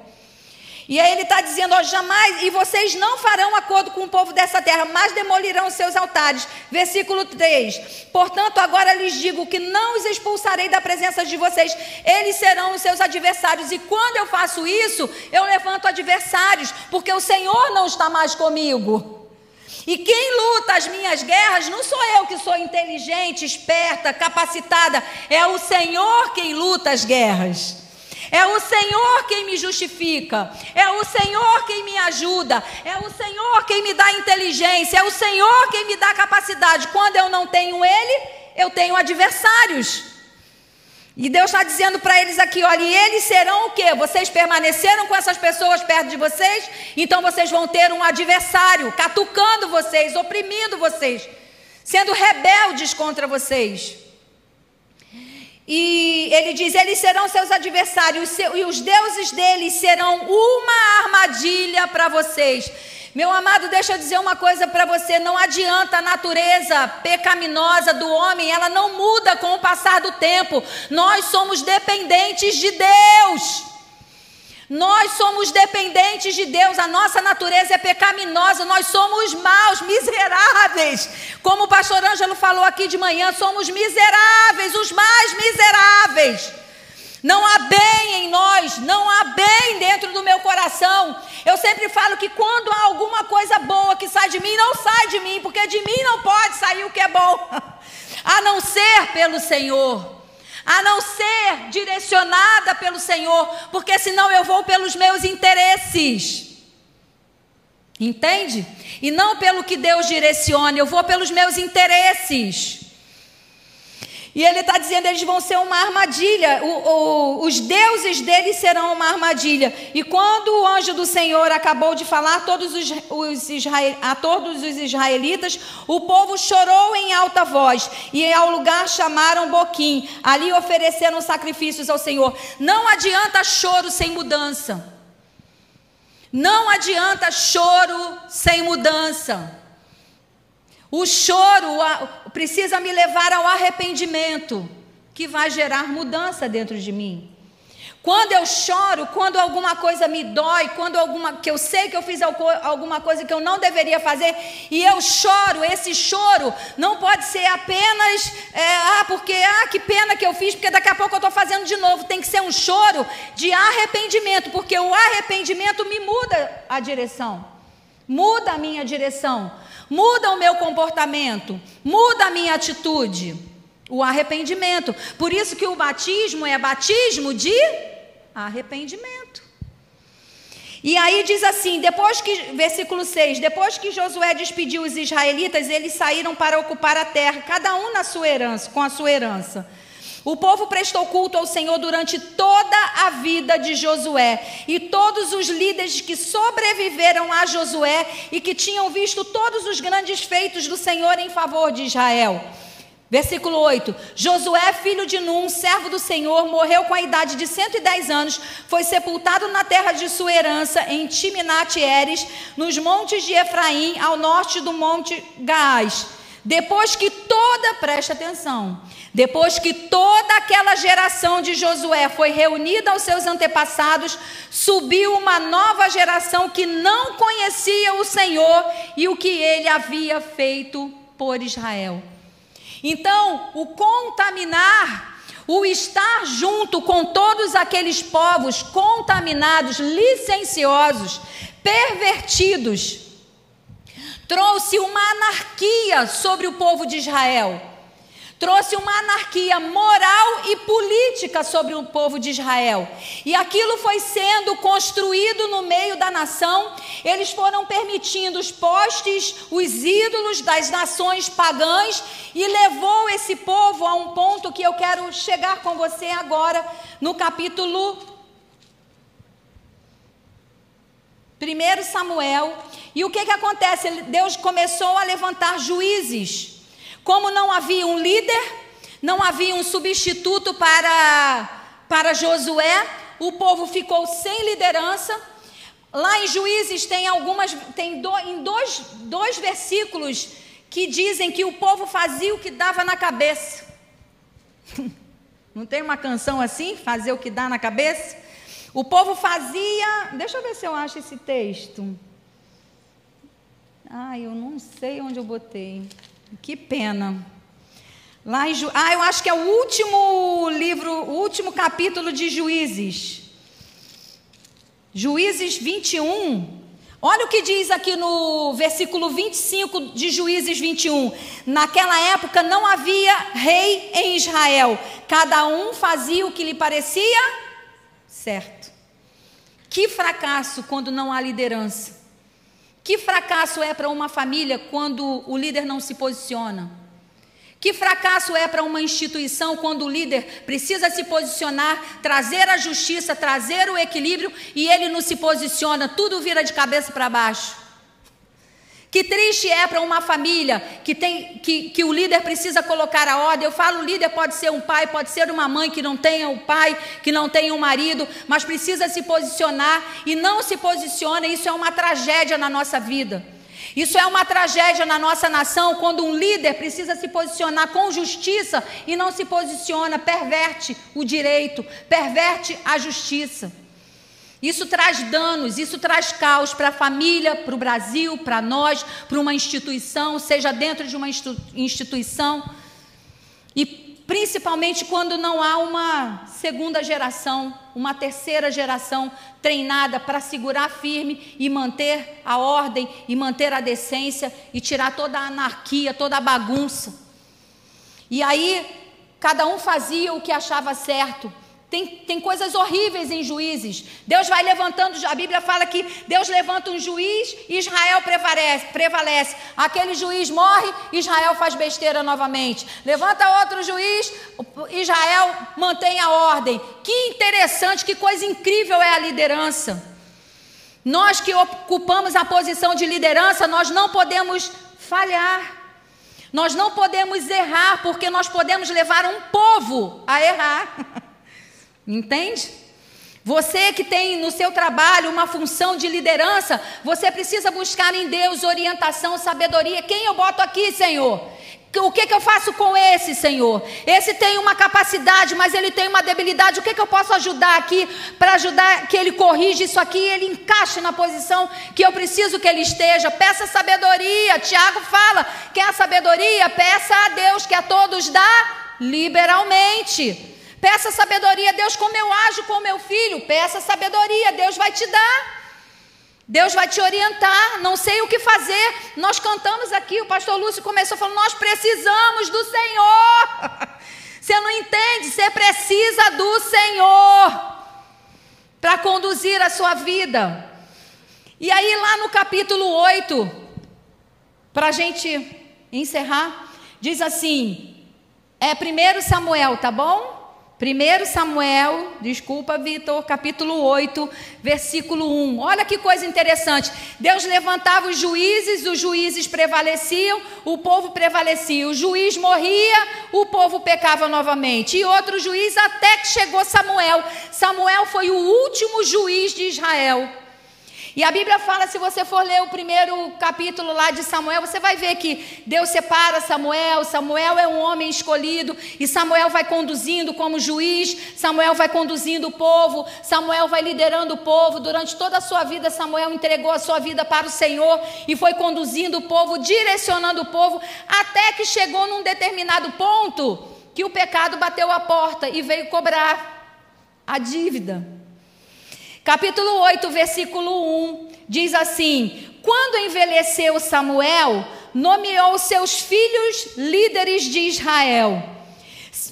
E aí ele está dizendo: ó, jamais, e vocês não farão acordo com o povo dessa terra, mas demolirão seus altares. Versículo 3: Portanto, agora lhes digo que não os expulsarei da presença de vocês, eles serão os seus adversários. E quando eu faço isso, eu levanto adversários, porque o Senhor não está mais comigo. E quem luta as minhas guerras não sou eu que sou inteligente, esperta, capacitada, é o Senhor quem luta as guerras. É o Senhor quem me justifica, é o Senhor quem me ajuda, é o Senhor quem me dá inteligência, é o Senhor quem me dá capacidade. Quando eu não tenho Ele, eu tenho adversários. E Deus está dizendo para eles aqui: olha, e eles serão o quê? Vocês permaneceram com essas pessoas perto de vocês, então vocês vão ter um adversário catucando vocês, oprimindo vocês, sendo rebeldes contra vocês. E ele diz: eles serão seus adversários, e os deuses deles serão uma armadilha para vocês. Meu amado, deixa eu dizer uma coisa para você: não adianta a natureza pecaminosa do homem, ela não muda com o passar do tempo. Nós somos dependentes de Deus. Nós somos dependentes de Deus, a nossa natureza é pecaminosa, nós somos maus, miseráveis. Como o pastor Ângelo falou aqui de manhã, somos miseráveis, os mais miseráveis. Não há bem em nós, não há bem dentro do meu coração. Eu sempre falo que quando há alguma coisa boa que sai de mim, não sai de mim, porque de mim não pode sair o que é bom, *laughs* a não ser pelo Senhor a não ser direcionada pelo Senhor, porque senão eu vou pelos meus interesses. Entende? E não pelo que Deus direciona, eu vou pelos meus interesses. E ele está dizendo: eles vão ser uma armadilha, o, o, os deuses deles serão uma armadilha. E quando o anjo do Senhor acabou de falar todos os, os israel, a todos os israelitas, o povo chorou em alta voz, e ao lugar chamaram Boquim. Ali ofereceram sacrifícios ao Senhor. Não adianta choro sem mudança. Não adianta choro sem mudança. O choro precisa me levar ao arrependimento, que vai gerar mudança dentro de mim. Quando eu choro, quando alguma coisa me dói, quando alguma que eu sei que eu fiz alguma coisa que eu não deveria fazer e eu choro, esse choro não pode ser apenas é, ah porque ah que pena que eu fiz porque daqui a pouco eu estou fazendo de novo. Tem que ser um choro de arrependimento, porque o arrependimento me muda a direção, muda a minha direção muda o meu comportamento, muda a minha atitude. O arrependimento. Por isso que o batismo é batismo de arrependimento. E aí diz assim, depois que, versículo 6, depois que Josué despediu os israelitas, eles saíram para ocupar a terra, cada um na sua herança, com a sua herança. O povo prestou culto ao Senhor durante toda a vida de Josué. E todos os líderes que sobreviveram a Josué e que tinham visto todos os grandes feitos do Senhor em favor de Israel. Versículo 8: Josué, filho de Num, servo do Senhor, morreu com a idade de 110 anos, foi sepultado na terra de sua herança, em Timinat Eres, nos montes de Efraim, ao norte do monte Gaás. Depois que toda, preste atenção, depois que toda aquela geração de Josué foi reunida aos seus antepassados, subiu uma nova geração que não conhecia o Senhor e o que ele havia feito por Israel. Então, o contaminar, o estar junto com todos aqueles povos contaminados, licenciosos, pervertidos, trouxe uma anarquia sobre o povo de Israel. Trouxe uma anarquia moral e política sobre o povo de Israel. E aquilo foi sendo construído no meio da nação. Eles foram permitindo os postes, os ídolos das nações pagãs e levou esse povo a um ponto que eu quero chegar com você agora no capítulo 1 Samuel. E o que, que acontece? Deus começou a levantar juízes. Como não havia um líder, não havia um substituto para, para Josué, o povo ficou sem liderança. Lá em Juízes tem algumas, tem do, em dois, dois versículos que dizem que o povo fazia o que dava na cabeça. *laughs* Não tem uma canção assim? Fazer o que dá na cabeça? O povo fazia. Deixa eu ver se eu acho esse texto. Ah, eu não sei onde eu botei. Que pena. Lá em Ju... Ah, eu acho que é o último livro, o último capítulo de Juízes. Juízes 21. Olha o que diz aqui no versículo 25 de Juízes 21. Naquela época não havia rei em Israel. Cada um fazia o que lhe parecia certo. Que fracasso quando não há liderança. Que fracasso é para uma família quando o líder não se posiciona? Que fracasso é para uma instituição quando o líder precisa se posicionar, trazer a justiça, trazer o equilíbrio e ele não se posiciona, tudo vira de cabeça para baixo? Que triste é para uma família que, tem, que, que o líder precisa colocar a ordem. Eu falo, o líder pode ser um pai, pode ser uma mãe que não tenha um pai, que não tenha um marido, mas precisa se posicionar e não se posiciona. Isso é uma tragédia na nossa vida. Isso é uma tragédia na nossa nação quando um líder precisa se posicionar com justiça e não se posiciona, perverte o direito, perverte a justiça. Isso traz danos, isso traz caos para a família, para o Brasil, para nós, para uma instituição, seja dentro de uma instituição. E principalmente quando não há uma segunda geração, uma terceira geração treinada para segurar firme e manter a ordem e manter a decência e tirar toda a anarquia, toda a bagunça. E aí, cada um fazia o que achava certo. Tem, tem coisas horríveis em juízes. Deus vai levantando, a Bíblia fala que Deus levanta um juiz e Israel prevalece, prevalece. Aquele juiz morre, Israel faz besteira novamente. Levanta outro juiz, Israel mantém a ordem. Que interessante, que coisa incrível é a liderança. Nós que ocupamos a posição de liderança, nós não podemos falhar. Nós não podemos errar, porque nós podemos levar um povo a errar. *laughs* Entende? Você que tem no seu trabalho uma função de liderança, você precisa buscar em Deus orientação, sabedoria. Quem eu boto aqui, Senhor? O que, que eu faço com esse, Senhor? Esse tem uma capacidade, mas ele tem uma debilidade. O que, que eu posso ajudar aqui para ajudar que ele corrija isso aqui e ele encaixe na posição que eu preciso que ele esteja? Peça sabedoria. Tiago fala: quer sabedoria? Peça a Deus, que a todos dá liberalmente. Peça sabedoria, Deus, como eu ajo com meu filho. Peça sabedoria, Deus vai te dar. Deus vai te orientar. Não sei o que fazer. Nós cantamos aqui, o pastor Lúcio começou falando: Nós precisamos do Senhor. *laughs* Você não entende? Você precisa do Senhor para conduzir a sua vida. E aí, lá no capítulo 8, para a gente encerrar, diz assim: é 1 Samuel, tá bom? 1 Samuel, desculpa, Vitor, capítulo 8, versículo 1. Olha que coisa interessante. Deus levantava os juízes, os juízes prevaleciam, o povo prevalecia. O juiz morria, o povo pecava novamente. E outro juiz até que chegou Samuel. Samuel foi o último juiz de Israel. E a Bíblia fala, se você for ler o primeiro capítulo lá de Samuel, você vai ver que Deus separa Samuel, Samuel é um homem escolhido, e Samuel vai conduzindo como juiz, Samuel vai conduzindo o povo, Samuel vai liderando o povo. Durante toda a sua vida, Samuel entregou a sua vida para o Senhor e foi conduzindo o povo, direcionando o povo, até que chegou num determinado ponto que o pecado bateu a porta e veio cobrar a dívida. Capítulo 8, versículo 1 diz assim: Quando envelheceu Samuel, nomeou seus filhos líderes de Israel.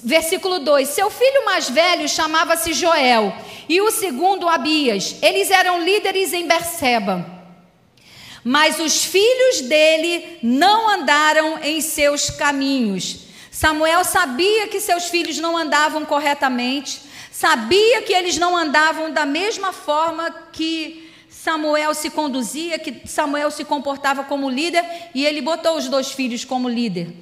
Versículo 2: Seu filho mais velho chamava-se Joel, e o segundo Abias. Eles eram líderes em Berseba. Mas os filhos dele não andaram em seus caminhos. Samuel sabia que seus filhos não andavam corretamente, sabia que eles não andavam da mesma forma que Samuel se conduzia, que Samuel se comportava como líder, e ele botou os dois filhos como líder.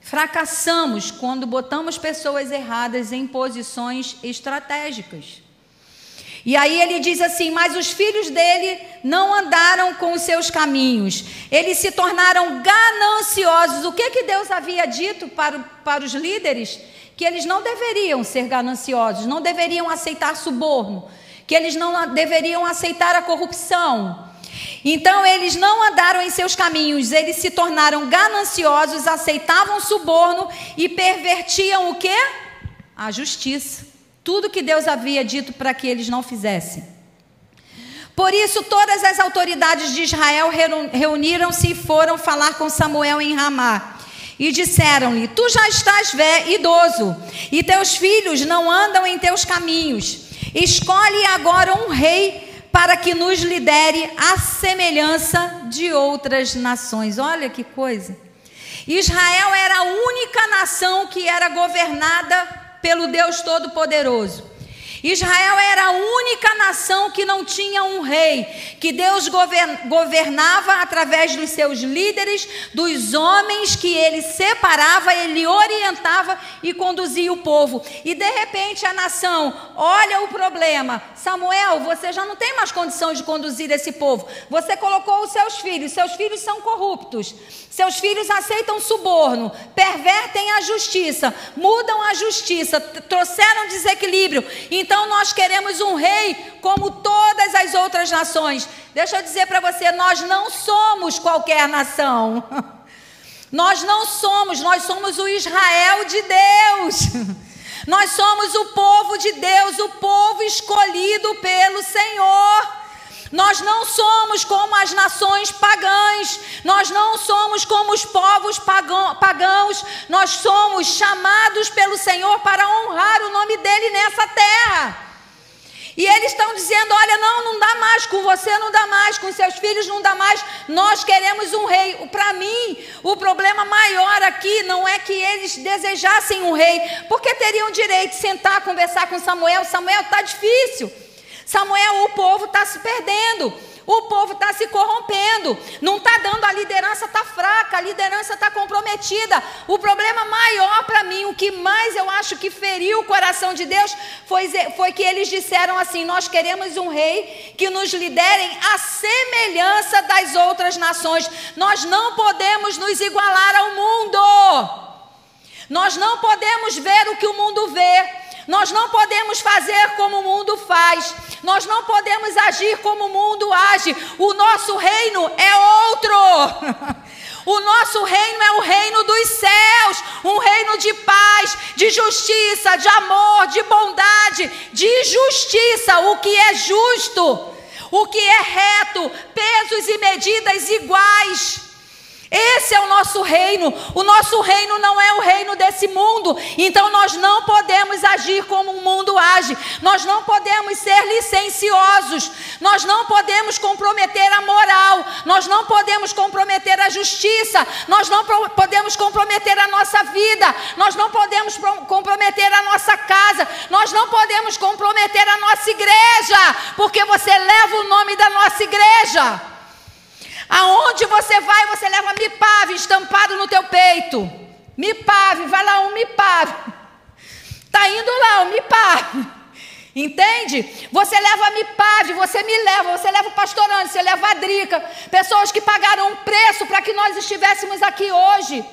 Fracassamos quando botamos pessoas erradas em posições estratégicas. E aí ele diz assim: Mas os filhos dele não andaram com os seus caminhos, eles se tornaram gananciosos. O que, que Deus havia dito para, para os líderes? Que eles não deveriam ser gananciosos, não deveriam aceitar suborno, que eles não deveriam aceitar a corrupção. Então eles não andaram em seus caminhos, eles se tornaram gananciosos, aceitavam suborno e pervertiam o que? A justiça. Tudo que Deus havia dito para que eles não fizessem. Por isso, todas as autoridades de Israel reuniram-se e foram falar com Samuel em Ramá. E disseram-lhe: Tu já estás idoso, e teus filhos não andam em teus caminhos. Escolhe agora um rei para que nos lidere à semelhança de outras nações. Olha que coisa. Israel era a única nação que era governada pelo Deus Todo-Poderoso. Israel era a única nação que não tinha um rei, que Deus governava através dos seus líderes, dos homens que ele separava, ele orientava e conduzia o povo. E de repente a nação olha o problema: Samuel, você já não tem mais condição de conduzir esse povo. Você colocou os seus filhos, seus filhos são corruptos, seus filhos aceitam suborno, pervertem a justiça, mudam a justiça, trouxeram desequilíbrio. Então, Então nós queremos um rei como todas as outras nações. Deixa eu dizer para você, nós não somos qualquer nação. *laughs* Nós não somos, nós somos o Israel de Deus. *laughs* Nós somos o povo de Deus, o povo escolhido pelo Senhor. Nós não somos como as nações pagãs, nós não somos como os povos pagãos, nós somos chamados pelo Senhor para honrar o nome dEle nessa terra. E eles estão dizendo: olha, não, não dá mais, com você não dá mais, com seus filhos não dá mais, nós queremos um rei. Para mim, o problema maior aqui não é que eles desejassem um rei, porque teriam direito de sentar, conversar com Samuel. Samuel está difícil. Samuel, o povo está se perdendo. O povo está se corrompendo, não está dando, a liderança está fraca, a liderança está comprometida. O problema maior para mim, o que mais eu acho que feriu o coração de Deus, foi, foi que eles disseram assim: Nós queremos um rei que nos liderem à semelhança das outras nações. Nós não podemos nos igualar ao mundo. Nós não podemos ver o que o mundo vê. Nós não podemos fazer como o mundo faz. Nós não podemos agir como o mundo age. O nosso reino é outro. *laughs* O nosso reino é o reino dos céus, um reino de paz, de justiça, de amor, de bondade, de justiça, o que é justo, o que é reto, pesos e medidas iguais. Esse é o nosso reino. O nosso reino não é o reino desse mundo. Então nós não podemos agir como o mundo age. Nós não podemos ser licenciosos. Nós não podemos comprometer a moral. Nós não podemos comprometer a justiça. Nós não podemos comprometer a nossa vida. Nós não podemos comprometer a nossa casa. Nós não podemos comprometer a nossa igreja, porque você leva o nome da nossa igreja. Aonde você vai, você leva mipave estampado no teu peito. Mipave, vai lá um mipave. Está indo lá um mipave. Entende? Você leva mipave, você me leva, você leva o pastorante, você leva a Drica. Pessoas que pagaram um preço para que nós estivéssemos aqui hoje.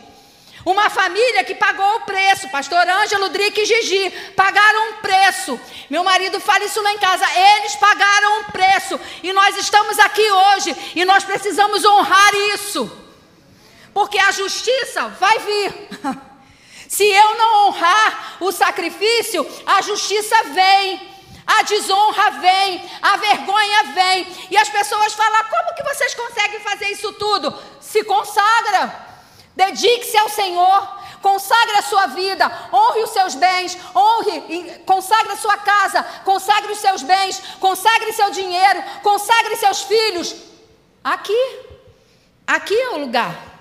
Uma família que pagou o preço, pastor Ângelo, Drique e Gigi, pagaram um preço. Meu marido fala isso lá em casa, eles pagaram um preço. E nós estamos aqui hoje e nós precisamos honrar isso. Porque a justiça vai vir. *laughs* Se eu não honrar o sacrifício, a justiça vem. A desonra vem, a vergonha vem. E as pessoas falam: como que vocês conseguem fazer isso tudo? Se consagra. Dedique-se ao Senhor, consagre a sua vida, honre os seus bens, honre, consagre a sua casa, consagre os seus bens, consagre seu dinheiro, consagre seus filhos. Aqui, aqui é o lugar.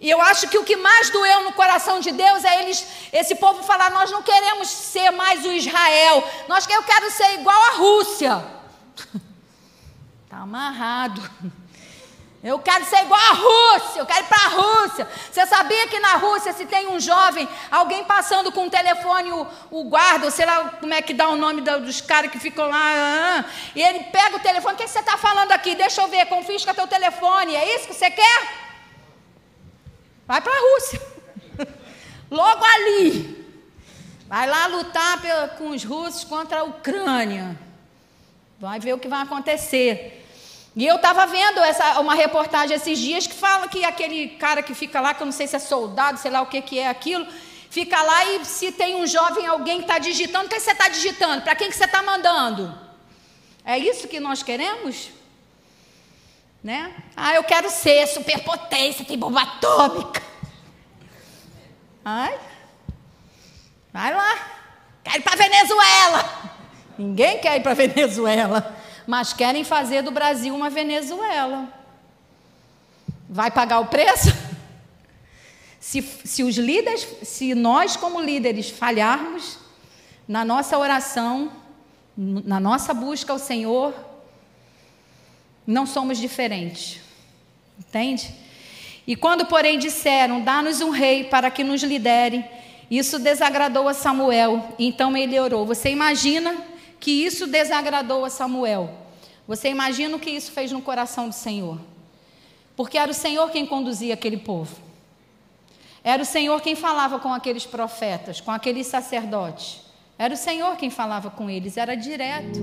E eu acho que o que mais doeu no coração de Deus é eles, esse povo falar: nós não queremos ser mais o Israel, nós eu quero ser igual a Rússia. Está *laughs* amarrado. Eu quero ser igual à Rússia, eu quero ir para a Rússia. Você sabia que na Rússia, se tem um jovem, alguém passando com o telefone, o, o guarda, sei lá como é que dá o nome dos caras que ficam lá, ah, ah, e ele pega o telefone, o que, que você está falando aqui? Deixa eu ver, confisca teu telefone, é isso que você quer? Vai para a Rússia. *laughs* Logo ali. Vai lá lutar com os russos contra a Ucrânia. Vai ver o que vai acontecer. E eu estava vendo essa, uma reportagem esses dias que fala que aquele cara que fica lá, que eu não sei se é soldado, sei lá o que, que é aquilo, fica lá e se tem um jovem, alguém que está digitando, o que você está digitando? Para quem que você está mandando? É isso que nós queremos? Né? Ah, eu quero ser superpotência, tem bomba atômica. Ai, vai lá. Quero ir para Venezuela. Ninguém quer ir para Venezuela mas querem fazer do Brasil uma Venezuela. Vai pagar o preço? *laughs* Se, se os líderes, se nós como líderes falharmos na nossa oração, na nossa busca ao Senhor, não somos diferentes. Entende? E quando, porém, disseram: Dá-nos um rei para que nos lidere, isso desagradou a Samuel. Então ele orou. Você imagina que isso desagradou a Samuel. Você imagina o que isso fez no coração do Senhor? Porque era o Senhor quem conduzia aquele povo. Era o Senhor quem falava com aqueles profetas, com aqueles sacerdotes. Era o Senhor quem falava com eles, era direto.